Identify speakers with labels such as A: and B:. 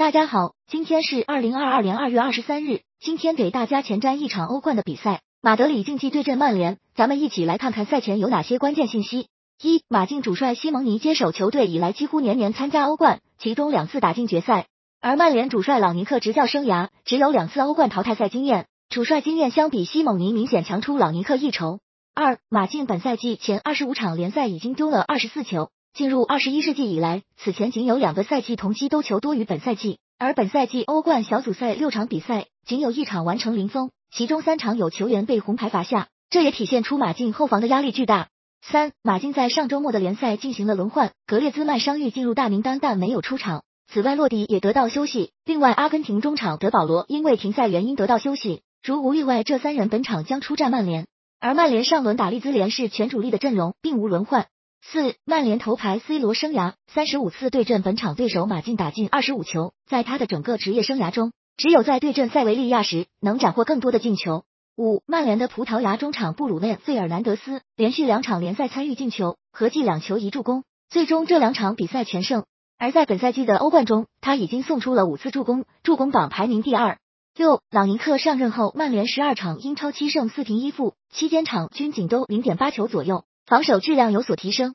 A: 大家好，今天是二零二二年二月二十三日。今天给大家前瞻一场欧冠的比赛，马德里竞技对阵曼联。咱们一起来看看赛前有哪些关键信息。一、马竞主帅西蒙尼接手球队以来，几乎年年参加欧冠，其中两次打进决赛。而曼联主帅朗尼克执教生涯只有两次欧冠淘汰赛经验，主帅经验相比西蒙尼明显强出朗尼克一筹。二、马竞本赛季前二十五场联赛已经丢了二十四球。进入二十一世纪以来，此前仅有两个赛季同期都球多于本赛季，而本赛季欧冠小组赛六场比赛仅有一场完成零封，其中三场有球员被红牌罚下，这也体现出马竞后防的压力巨大。三，马竞在上周末的联赛进行了轮换，格列兹曼伤愈进入大名单，但没有出场。此外，洛迪也得到休息。另外，阿根廷中场德保罗因为停赛原因得到休息。如无意外，这三人本场将出战曼联。而曼联上轮打利兹联是全主力的阵容，并无轮换。四，曼联头牌 C 罗生涯三十五次对阵本场对手马竞打进二十五球，在他的整个职业生涯中，只有在对阵塞维利亚时能斩获更多的进球。五，曼联的葡萄牙中场布鲁内费尔南德斯连续两场联赛参与进球，合计两球一助攻，最终这两场比赛全胜。而在本赛季的欧冠中，他已经送出了五次助攻，助攻榜排名第二。六，朗尼克上任后，曼联十二场英超七胜四平一负，期间场均仅都零点八球左右。防守质量有所提升，